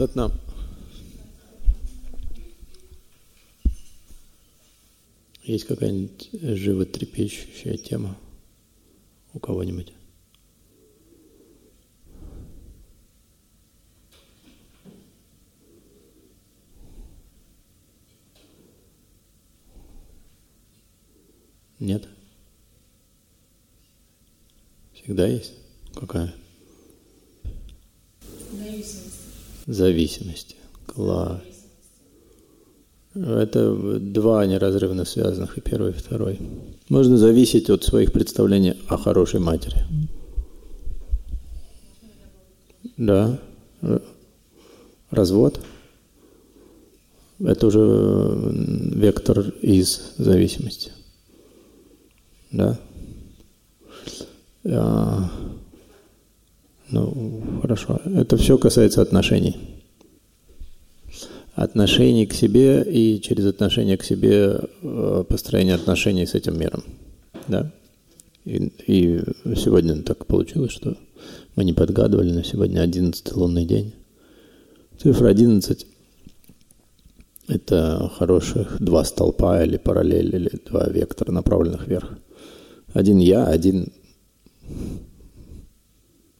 Сатнам. Есть какая-нибудь животрепещущая тема у кого-нибудь? Нет? Всегда есть? Какая? зависимости. Класс. Это два неразрывно связанных, и первый, и второй. Можно зависеть от своих представлений о хорошей матери. Да. Развод. Это уже вектор из зависимости. Да. А, ну, хорошо. Это все касается отношений. Отношений к себе и через отношения к себе э, построение отношений с этим миром. Да? И, и сегодня так получилось, что мы не подгадывали, но сегодня 11 лунный день. Цифра 11 – это хороших два столпа или параллель, или два вектора, направленных вверх. Один я, один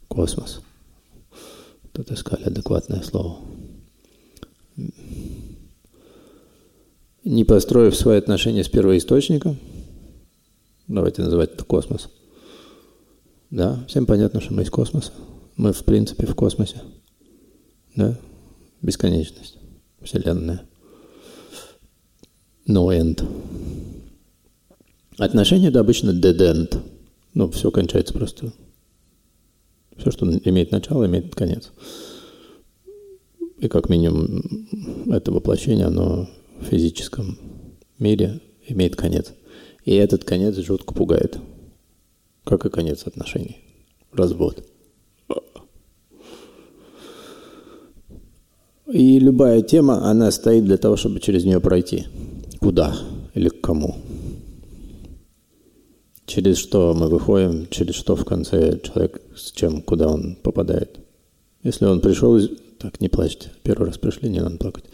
космос. Тут искали адекватное слово. Не построив свои отношения с первоисточником, давайте называть это космос. Да, всем понятно, что мы из космоса. Мы, в принципе, в космосе. Да, бесконечность, Вселенная. No end. Отношения – это обычно dead end. Ну, все кончается просто все, что имеет начало, имеет конец. И как минимум это воплощение, оно в физическом мире имеет конец. И этот конец жутко пугает. Как и конец отношений. Развод. И любая тема, она стоит для того, чтобы через нее пройти. Куда или к кому через что мы выходим, через что в конце человек с чем, куда он попадает. Если он пришел, так не плачьте, первый раз пришли, не надо плакать.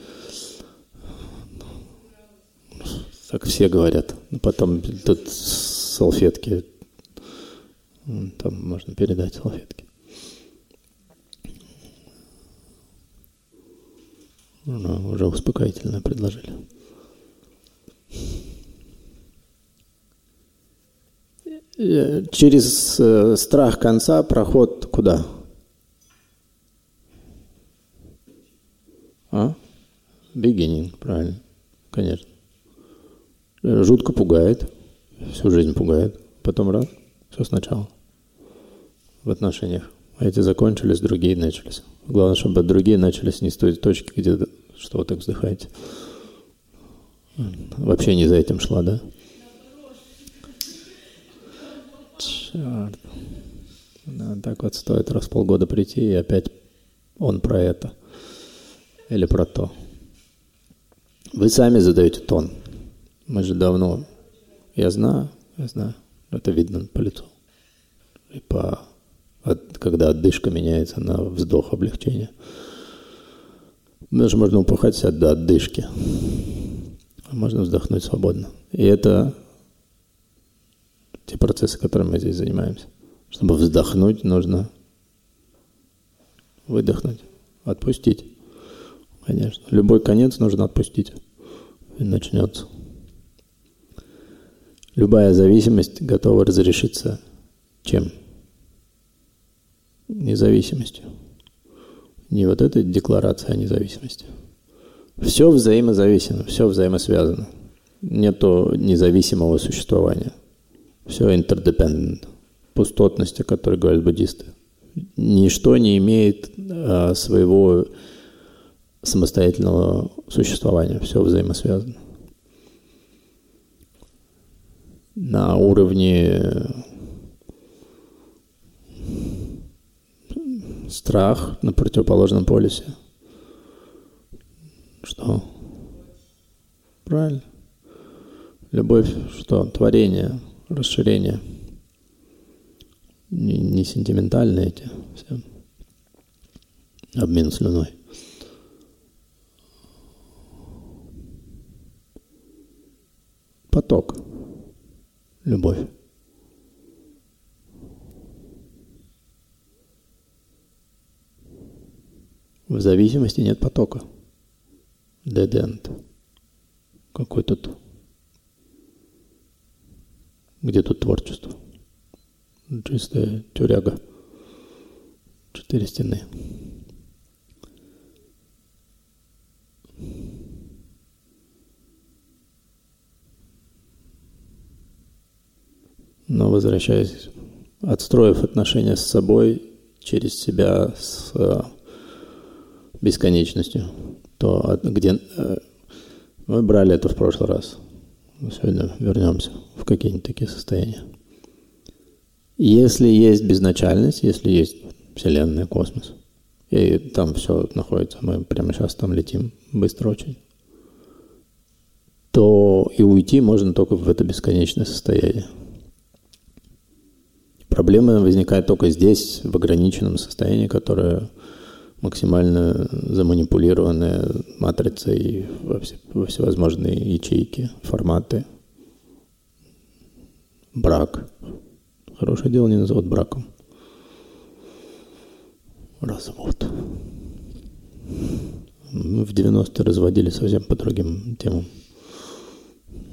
Так все говорят. Потом тут салфетки, там можно передать салфетки. Ну, уже успокоительно предложили. Э, через э, страх конца проход куда? А? Beginning, правильно. Конечно. Э, жутко пугает. Всю жизнь пугает. Потом раз, все сначала. В отношениях. А эти закончились, другие начались. Главное, чтобы другие начались не с той точки, где что вы так вздыхаете. Вообще не за этим шла, да? Черт. Да, так вот стоит раз в полгода прийти, и опять он про это. Или про то. Вы сами задаете тон. Мы же давно... Я знаю, я знаю. Это видно по лицу. И по... От, когда отдышка меняется на вздох облегчения. Даже можно упахать себя до отдышки. Можно вздохнуть свободно. И это те процессы, которыми мы здесь занимаемся. Чтобы вздохнуть, нужно выдохнуть, отпустить. Конечно. Любой конец нужно отпустить. И начнется. Любая зависимость готова разрешиться чем? Независимостью. Не вот эта декларация о независимости. Все взаимозависимо, все взаимосвязано. Нету независимого существования – все интердепендент. Пустотность, о которой говорят буддисты. Ничто не имеет а, своего самостоятельного существования. Все взаимосвязано. На уровне Страх на противоположном полюсе. Что? Правильно. Любовь что? Творение, расширение. Не, не сентиментальные эти все. Обмен слюной. Поток. Любовь. В зависимости нет потока. Dead end. Какой тут? Где тут творчество? Чистая тюряга. Четыре стены. Но возвращаясь, отстроив отношения с собой через себя с бесконечностью, то где э, мы брали это в прошлый раз. Сегодня вернемся в какие-нибудь такие состояния. Если есть безначальность, если есть Вселенная, космос, и там все находится, мы прямо сейчас там летим, быстро очень, то и уйти можно только в это бесконечное состояние. Проблема возникает только здесь, в ограниченном состоянии, которое максимально заманипулированная матрицей во, все, во всевозможные ячейки, форматы. Брак. Хорошее дело не назовут браком. Развод. Мы в 90-е разводили совсем по другим темам.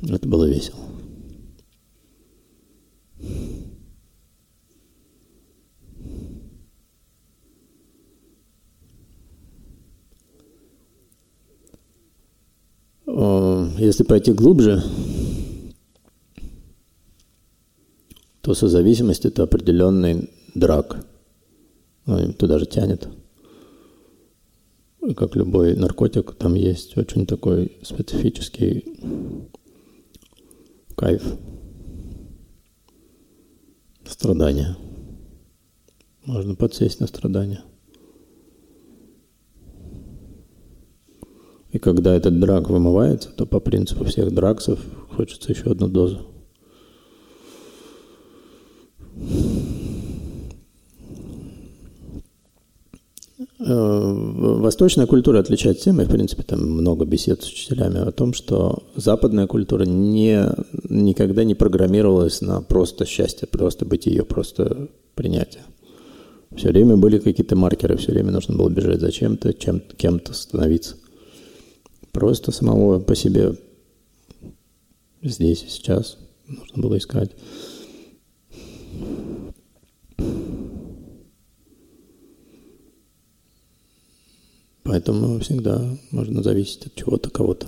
Это было весело. Э, если пойти глубже, то созависимость – это определенный драк. Ну, туда же тянет. Как любой наркотик, там есть очень такой специфический кайф, страдания. Можно подсесть на страдания – И когда этот драк вымывается, то по принципу всех драксов хочется еще одну дозу. Э, восточная культура отличается тем, и в принципе там много бесед с учителями о том, что западная культура не, никогда не программировалась на просто счастье, просто быть ее, просто принятие. Все время были какие-то маркеры, все время нужно было бежать за чем-то, чем, кем-то становиться. Просто самого по себе здесь и сейчас нужно было искать. Поэтому всегда можно зависеть от чего-то, кого-то.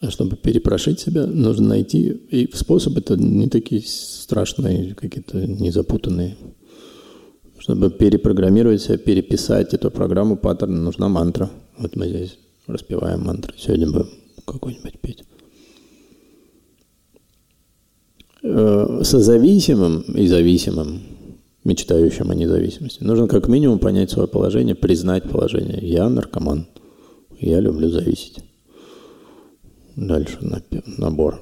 А чтобы перепрошить себя, нужно найти, и способы это не такие страшные, какие-то незапутанные. Чтобы перепрограммировать себя, переписать эту программу паттерна, нужна мантра. Вот мы здесь распеваем мантру. Сегодня будем какой-нибудь петь. Э, созависимым и зависимым, мечтающим о независимости, нужно как минимум понять свое положение, признать положение. Я наркоман, я люблю зависеть. Дальше набор.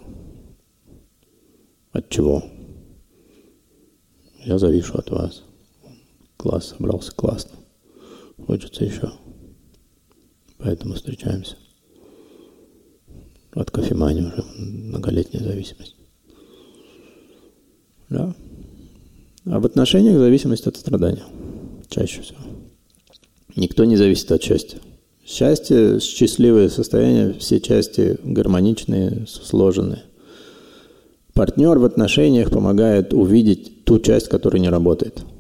От чего? Я завишу от вас. Класс собрался классно. Хочется еще. Поэтому встречаемся. От кофемании уже многолетняя зависимость. Да. А в отношениях зависимость от страдания. Чаще всего. Никто не зависит от счастья. Счастье, счастливое состояние, все части гармоничные, сложенные. Партнер в отношениях помогает увидеть ту часть, которая не работает –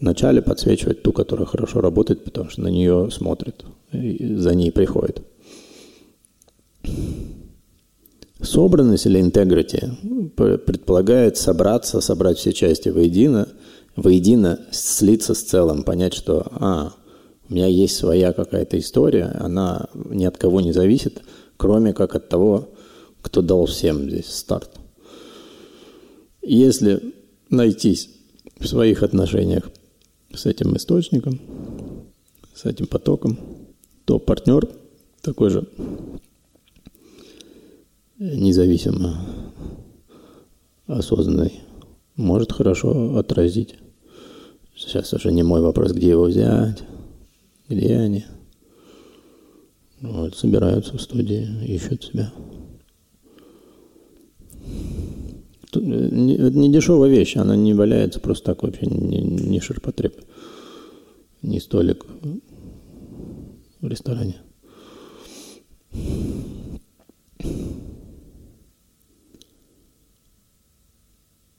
вначале подсвечивать ту, которая хорошо работает, потому что на нее смотрит, и за ней приходит. Собранность или integrity предполагает собраться, собрать все части воедино, воедино слиться с целым, понять, что а, у меня есть своя какая-то история, она ни от кого не зависит, кроме как от того, кто дал всем здесь старт. Если найтись в своих отношениях с этим источником, с этим потоком, то партнер такой же независимо осознанный может хорошо отразить. Сейчас уже не мой вопрос, где его взять, где они. Вот, собираются в студии, ищут себя. Это не дешевая вещь, она не валяется просто так вообще, не, не ширпотреб, не столик в ресторане.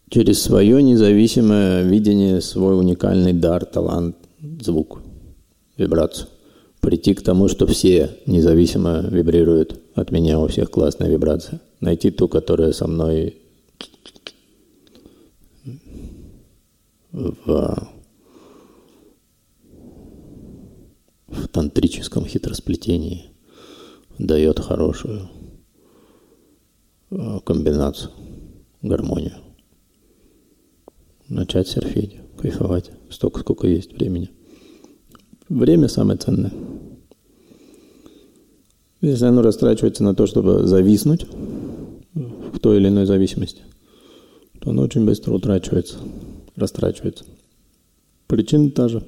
Через свое независимое видение, свой уникальный дар, талант, звук, вибрацию. Прийти к тому, что все независимо вибрируют от меня, у всех классная вибрация. Найти ту, которая со мной в, в тантрическом хитросплетении дает хорошую э, комбинацию, гармонию. Начать серфить, кайфовать, столько, сколько есть времени. Время самое ценное. Если оно растрачивается на то, чтобы зависнуть в той или иной зависимости, то оно очень быстро утрачивается, растрачивается. Причина та же.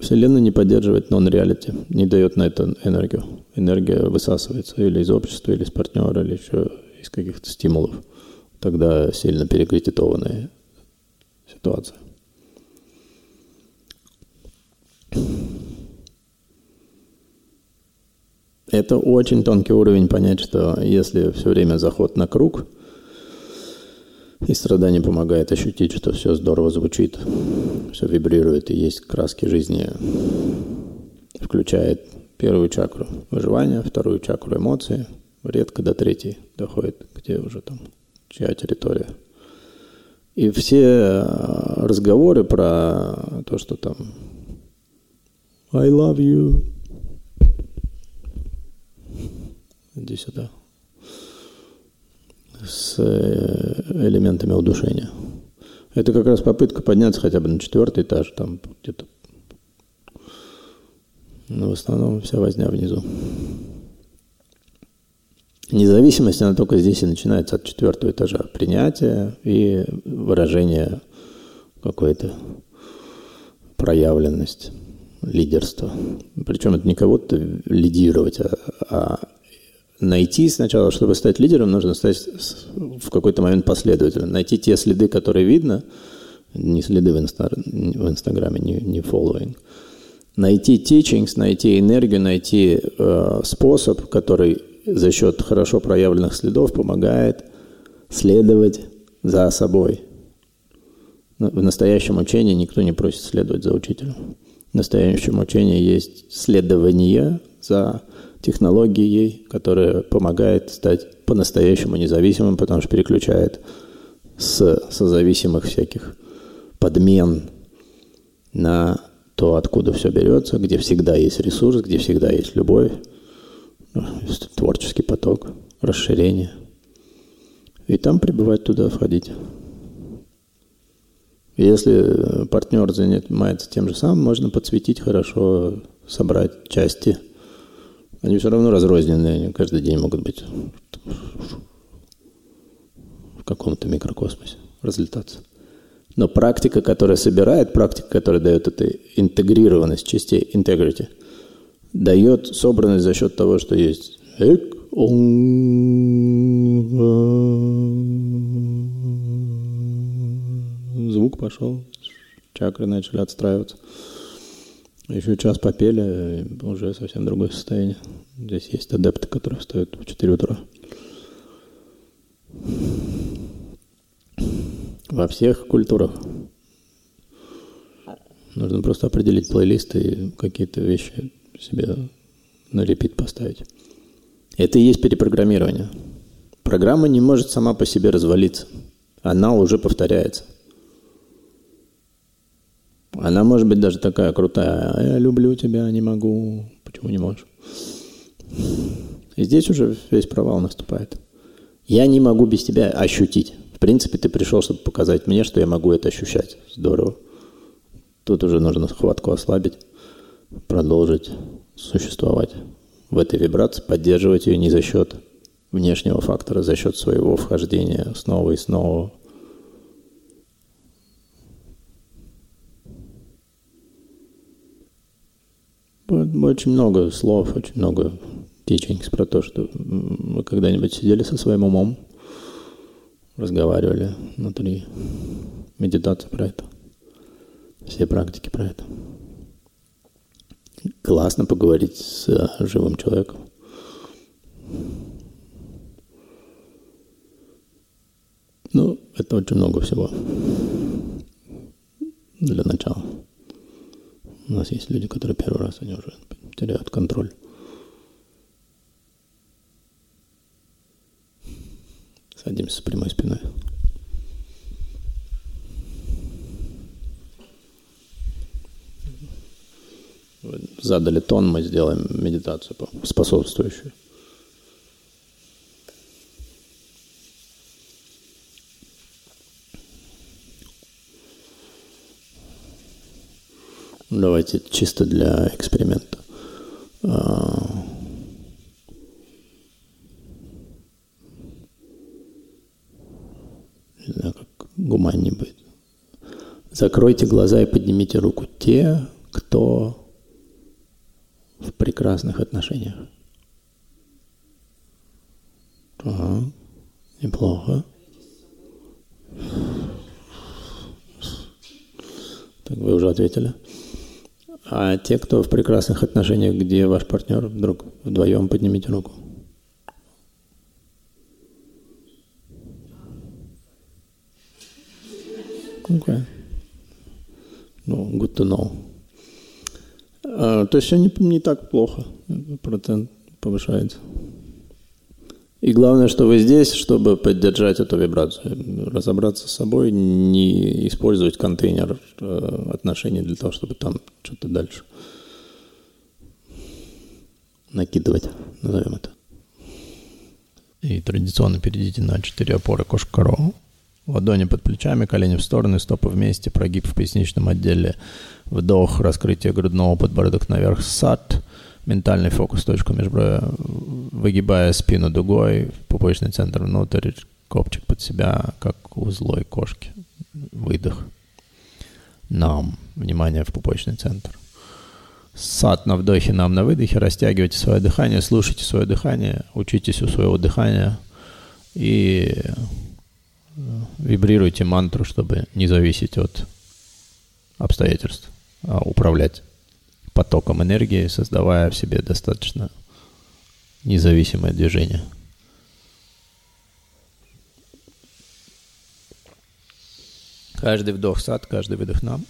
Вселенная не поддерживает нон-реалити, не дает на это энергию. Энергия высасывается или из общества, или из партнера, или еще из каких-то стимулов. Тогда сильно перекредитованная ситуация. Это очень тонкий уровень понять, что если все время заход на круг – и страдание помогает ощутить, что все здорово звучит, все вибрирует и есть краски жизни. Включает первую чакру выживания, вторую чакру эмоции, редко до третьей доходит, где уже там чья территория. И все э, разговоры про то, что там I love you. Иди сюда с э, элементами удушения. Это как раз попытка подняться хотя бы на четвертый этаж, там где-то. Но в основном вся возня внизу. Независимость, она только здесь и начинается от четвертого этажа. Принятие и выражение какой-то проявленность, лидерство. Причем это не кого-то лидировать, а, а найти сначала, чтобы стать лидером, нужно стать в какой-то момент последовательным. Найти те следы, которые видно, не следы в, инста, в Инстаграме, не, не following. Найти teachings, найти энергию, найти э, способ, который за счет хорошо проявленных следов помогает следовать за собой. В настоящем учении никто не просит следовать за учителем. В настоящем учении есть следование за технологией, которая помогает стать по-настоящему независимым, потому что переключает с созависимых всяких подмен на то, откуда все берется, где всегда есть ресурс, где всегда есть любовь, творческий поток, расширение. И там пребывать туда, входить. Если партнер занимается тем же самым, можно подсветить хорошо, собрать части – они все равно разрозненные, они каждый день могут быть в каком-то микрокосмосе, разлетаться. Но практика, которая собирает, практика, которая дает эту интегрированность частей, integrity, дает собранность за счет того, что есть эк, звук пошел, чакры начали отстраиваться. Еще час попели, уже совсем другое состояние. Здесь есть адепты, которые встают в 4 утра. Во всех культурах нужно просто определить плейлист и какие-то вещи себе на репит поставить. Это и есть перепрограммирование. Программа не может сама по себе развалиться. Она уже повторяется. Она может быть даже такая крутая. «А я люблю тебя, не могу. Почему не можешь? И здесь уже весь провал наступает. Я не могу без тебя ощутить. принципе, ты пришел, чтобы показать мне, что я могу это ощущать. Здорово. Тут уже нужно хватку ослабить, продолжить существовать в этой вибрации, поддерживать ее не за счет внешнего фактора, за счет своего вхождения снова и снова. Очень много слов, очень много teachings про то, что вы когда-нибудь сидели со своим умом, разговаривали внутри медитации про это, все практики про это. Классно поговорить с э, живым человеком. Ну, это очень много всего для начала. У нас есть люди, которые первый раз, они уже теряют контроль. Садимся прямой спиной. задали тон, мы сделаем медитацию способствующую. Давайте чисто для эксперимента. А, не знаю, как гуманнее будет. Закройте глаза и поднимите руку. Те, кто в прекрасных отношениях. Ага, неплохо. Так вы уже ответили. А те, кто в прекрасных отношениях, где ваш партнер, вдруг вдвоем поднимите руку. Okay. Ну, good to know. А, то есть все не, не так плохо. Процент повышается. И главное, что вы здесь, чтобы поддержать эту вибрацию, разобраться с собой, не использовать контейнер э, отношений для того, чтобы там что-то дальше накидывать, назовем это. И традиционно перейдите на четыре опоры кошка-корову. Ладони под плечами, колени в стороны, стопы вместе, прогиб в поясничном отделе, вдох, раскрытие грудного, подбородок наверх, сад – ментальный фокус, точку межброя, выгибая спину дугой, пупочный центр внутрь, копчик под себя, как у злой кошки. Выдох. Нам. Внимание в пупочный центр. Сад на вдохе, нам на выдохе. Растягивайте свое дыхание, слушайте свое дыхание, учитесь у своего дыхания и вибрируйте мантру, чтобы не зависеть от обстоятельств, а управлять потоком энергии, создавая в себе достаточно независимое движение. Каждый вдох сад, каждый выдох нам.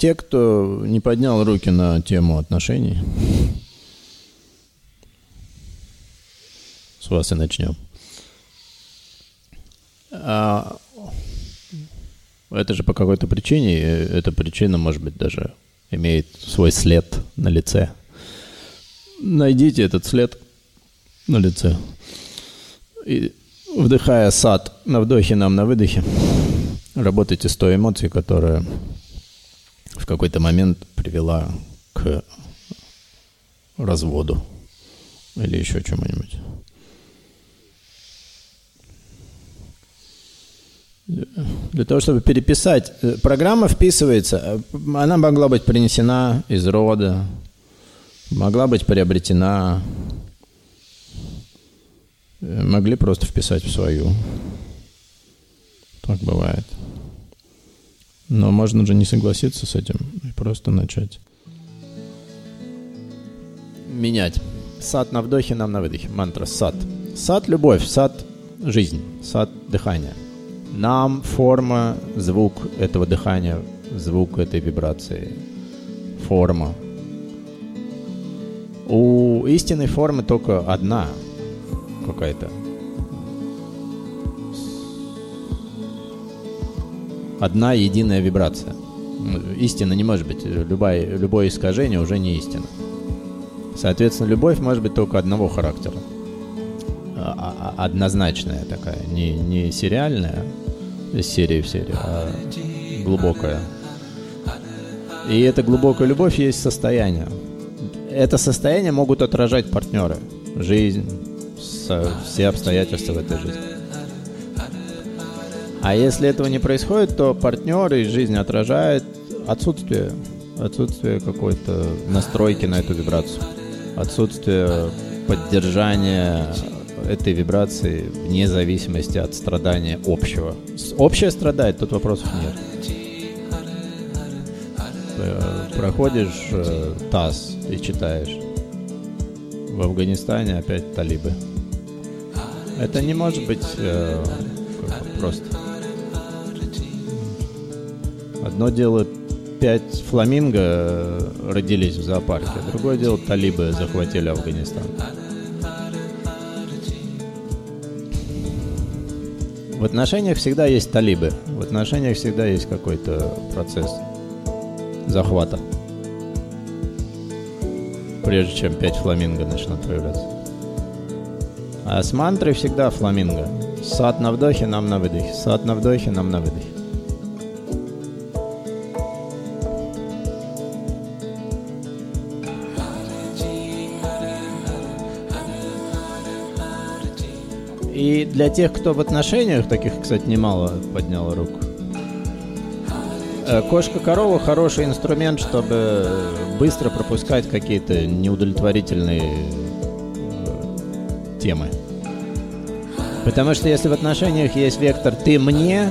Те, кто не поднял руки на тему отношений, с вас и начнем. А, это же по какой-то причине, эта причина, может быть, даже имеет свой след на лице. Найдите этот след на лице. И вдыхая сад на вдохе, нам на выдохе, работайте с той эмоцией, которая в какой-то момент привела к разводу или еще чему-нибудь. Для того, чтобы переписать. Э, программа вписывается. Э, она могла быть принесена из рода, могла быть приобретена. Э, могли просто вписать в свою. Так бывает. Но можно же не согласиться с этим и просто начать. Менять. Сад на вдохе, нам на выдохе. Мантра сад. Сад – любовь, сад – жизнь, сад – дыхание – нам форма, звук этого дыхания, звук этой вибрации, форма. У истинной формы только одна какая-то. Одна единая вибрация. Истина не может быть. Любое, любое искажение уже не истина. Соответственно, любовь может быть только одного характера. А, а, однозначная такая, не, не сериальная, из серии в серию, а глубокая. И эта глубокая любовь есть состояние. Это состояние могут отражать партнеры, жизнь, все обстоятельства в этой жизни. А если этого не происходит, то партнеры и жизнь отражает отсутствие, отсутствие какой-то настройки на эту вибрацию, отсутствие поддержания этой вибрации вне зависимости от страдания общего. Общее страдает, тут вопросов нет. Э, проходишь э, ТАСС и читаешь. В Афганистане опять талибы. Это не может быть э, просто. Одно дело, пять фламинго э, родились в зоопарке, другое дело, талибы захватили Афганистан. В отношениях всегда есть талибы, в отношениях всегда есть какой-то процесс захвата. Прежде чем пять фламинго начнут появляться. А с мантрой всегда фламинго. Сад на вдохе, нам на выдохе. Сад на вдохе, нам на выдохе. Для тех, кто в отношениях, таких, кстати, немало подняла руку, э, кошка-корова хороший инструмент, чтобы быстро пропускать какие-то неудовлетворительные э, темы. Потому что если в отношениях есть вектор «ты мне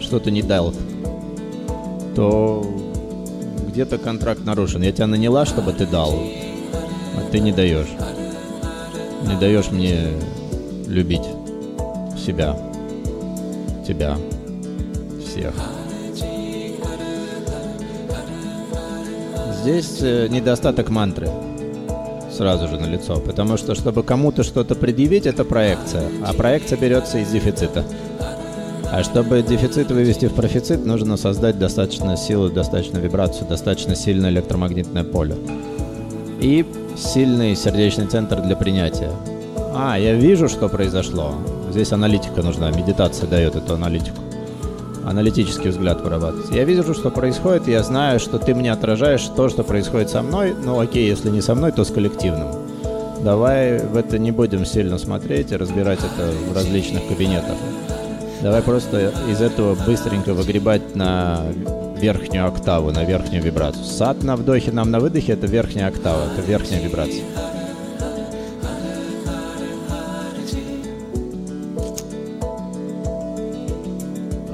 что-то не дал», то где-то контракт нарушен. Я тебя наняла, чтобы ты дал, а ты не даешь не даешь мне любить себя, тебя, всех. Здесь э, недостаток мантры сразу же на лицо, потому что чтобы кому-то что-то предъявить, это проекция, а проекция берется из дефицита. А чтобы дефицит вывести в профицит, нужно создать достаточно силы, достаточно вибрацию, достаточно сильное электромагнитное поле. И сильный сердечный центр для принятия. А, я вижу, что произошло. Здесь аналитика нужна, медитация дает эту аналитику. Аналитический взгляд вырабатывается. Я вижу, что происходит, я знаю, что ты мне отражаешь то, что происходит со мной. Ну окей, если не со мной, то с коллективным. Давай в это не будем сильно смотреть и разбирать это в различных кабинетах. Давай просто из этого быстренько выгребать на верхнюю октаву, на верхнюю вибрацию. Сад на вдохе, нам на выдохе — это верхняя октава, это верхняя вибрация.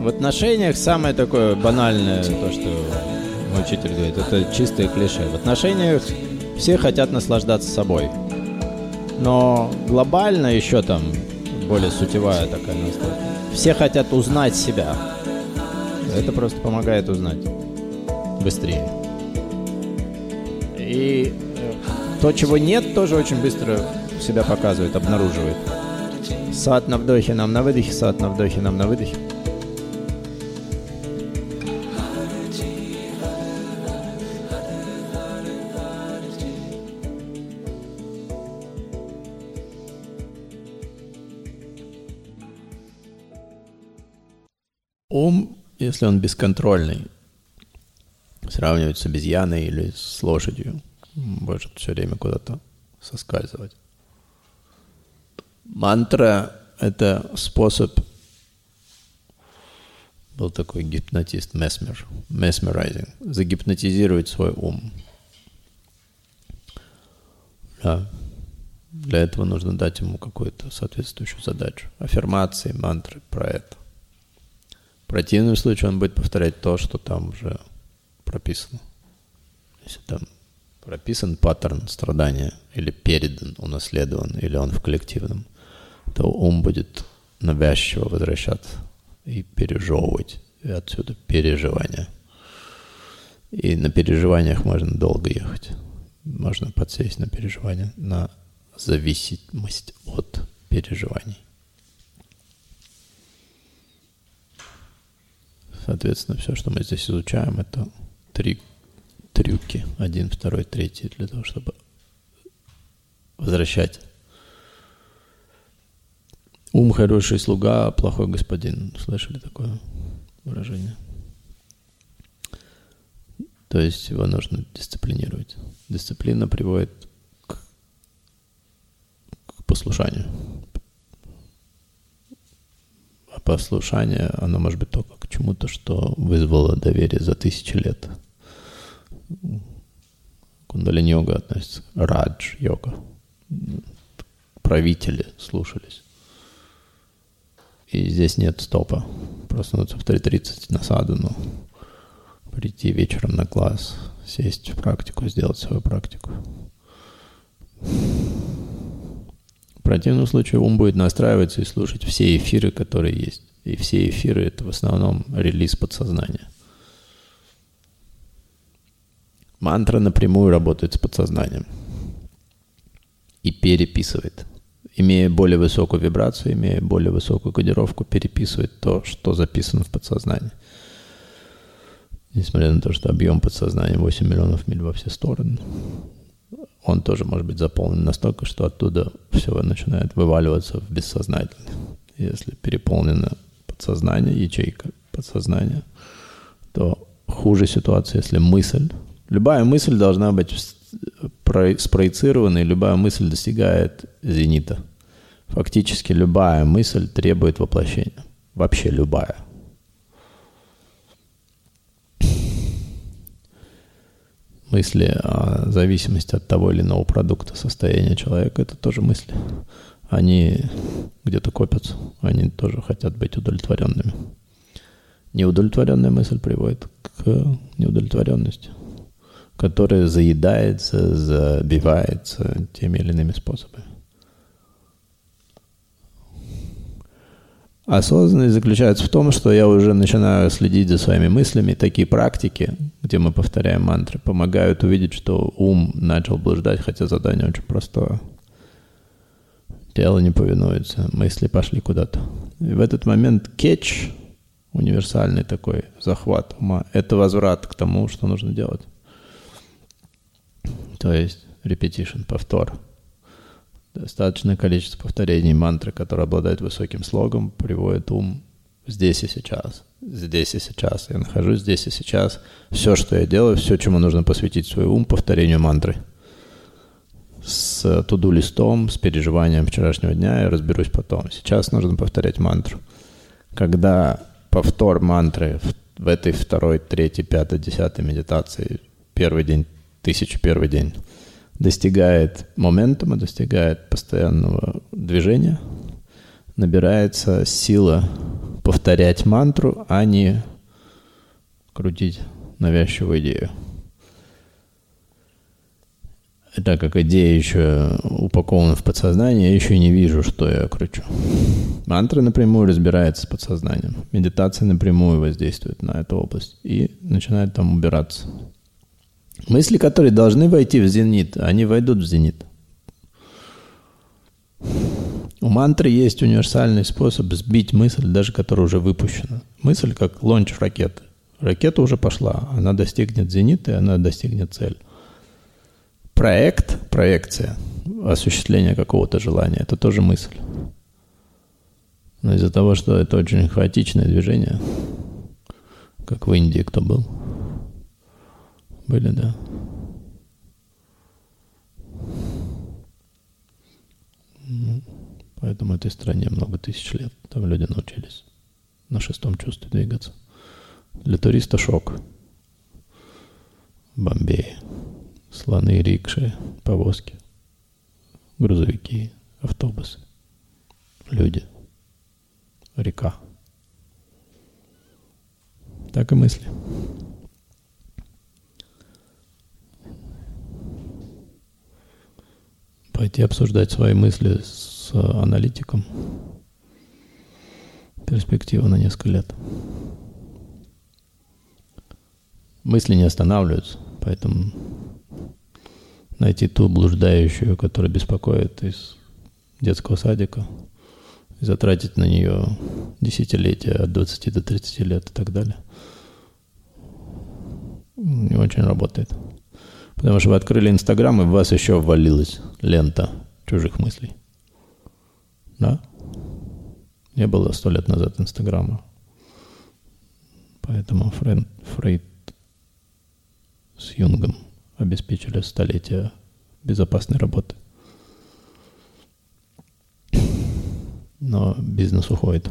В отношениях самое такое банальное, то, что мой учитель говорит, это чистое клише. В отношениях все хотят наслаждаться собой. Но глобально еще там более сутевая такая настройка. Все хотят узнать себя. Это просто помогает узнать быстрее. И э, то, чего нет, тоже очень быстро себя показывает, обнаруживает. Сад на вдохе, нам на выдохе, сад на вдохе, нам на выдохе. Если он бесконтрольный, сравнивать с обезьяной или с лошадью, может все время куда-то соскальзывать. Мантра — это способ, был такой гипнотист Месмер, mesmerizing, загипнотизировать свой ум. Да. Для этого нужно дать ему какую-то соответствующую задачу. Аффирмации, мантры про это противном случае он будет повторять то, что там уже прописано. Если там прописан паттерн страдания, или передан, унаследован, или он в коллективном, то ум будет навязчиво возвращаться и пережевывать, и отсюда переживания. И на переживаниях можно долго ехать. Можно подсесть на переживания, на зависимость от переживаний. Соответственно, все, что мы здесь изучаем, это три трюки. Один, второй, третий, для того, чтобы возвращать. Ум хороший слуга, плохой господин. Слышали такое выражение? То есть его нужно дисциплинировать. Дисциплина приводит к, к послушанию. Послушание, оно может быть только к чему-то, что вызвало доверие за тысячи лет. Кундалини-йога относится. Радж-йога. Правители слушались. И здесь нет стопа. Проснуться в 3.30 на садану, прийти вечером на класс, сесть в практику, сделать свою практику. Противном случае ум будет настраиваться и слушать все эфиры, которые есть. И все эфиры — это в основном релиз подсознания. Мантра напрямую работает с подсознанием и переписывает. Имея более высокую вибрацию, имея более высокую кодировку, переписывает то, что записано в подсознании. Несмотря на то, что объем подсознания 8 миллионов миль во все стороны, он тоже может быть заполнен настолько, что оттуда все начинает вываливаться в бессознательное. Если переполнено подсознание, ячейка подсознания, то хуже ситуация, если мысль Любая мысль должна быть спроецирована, и любая мысль достигает зенита. Фактически любая мысль требует воплощения. Вообще любая. Мысли о зависимости от того или иного продукта состояния человека – это тоже мысли. Они где-то копятся, они тоже хотят быть удовлетворенными. Неудовлетворенная мысль приводит к неудовлетворенности – которое заедается, забивается теми или иными способами. Осознанность заключается в том, что я уже начинаю следить за своими мыслями. Такие практики, где мы повторяем мантры, помогают увидеть, что ум начал блуждать, хотя задание очень простое. Тело не повинуется, мысли пошли куда-то. И в этот момент кетч, универсальный такой захват ума, это возврат к тому, что нужно делать то есть repetition, повтор. Достаточное количество повторений мантры, которые обладают высоким слогом, приводит ум здесь и сейчас. Здесь и сейчас. Я нахожусь здесь и сейчас. Все, что я делаю, все, чему нужно посвятить свой ум, повторению мантры. С туду-листом, с переживанием вчерашнего дня я разберусь потом. Сейчас нужно повторять мантру. Когда повтор мантры в, в этой второй, третьей, пятой, десятой медитации, первый день тысячу первый день, достигает моментума, достигает постоянного движения, набирается сила повторять мантру, а не крутить навязчивую идею. Так как идея еще упакована в подсознание, я еще не вижу, что я кручу. Мантра напрямую разбирается с подсознанием. Медитация напрямую воздействует на эту область и начинает там убираться. Мысли, которые должны войти в зенит, они войдут в зенит. У мантры есть универсальный способ сбить мысль, даже которая уже выпущена. Мысль как лонч ракеты. Ракета уже пошла, она достигнет зенита, и она достигнет цель. Проект, проекция, осуществление какого-то желания, это тоже мысль. Но из-за того, что это очень хаотичное движение, как в Индии кто был – были, да. Ну, поэтому этой стране много тысяч лет. Там люди научились на шестом чувстве двигаться. Для туриста шок. Бомбей. Слоны, рикши, повозки, грузовики, автобусы, люди, река. Так и мысли. Пойти обсуждать свои мысли с аналитиком. Перспектива на несколько лет. Мысли не останавливаются, поэтому найти ту блуждающую, которая беспокоит из детского садика, и затратить на нее десятилетия от 20 до 30 лет и так далее. Не очень работает. Потому что вы открыли Инстаграм, и в вас еще ввалилась лента чужих мыслей. Да? Не было сто лет назад Инстаграма. Поэтому Фрейд, Фрейд с Юнгом обеспечили столетия безопасной работы. Но бизнес уходит.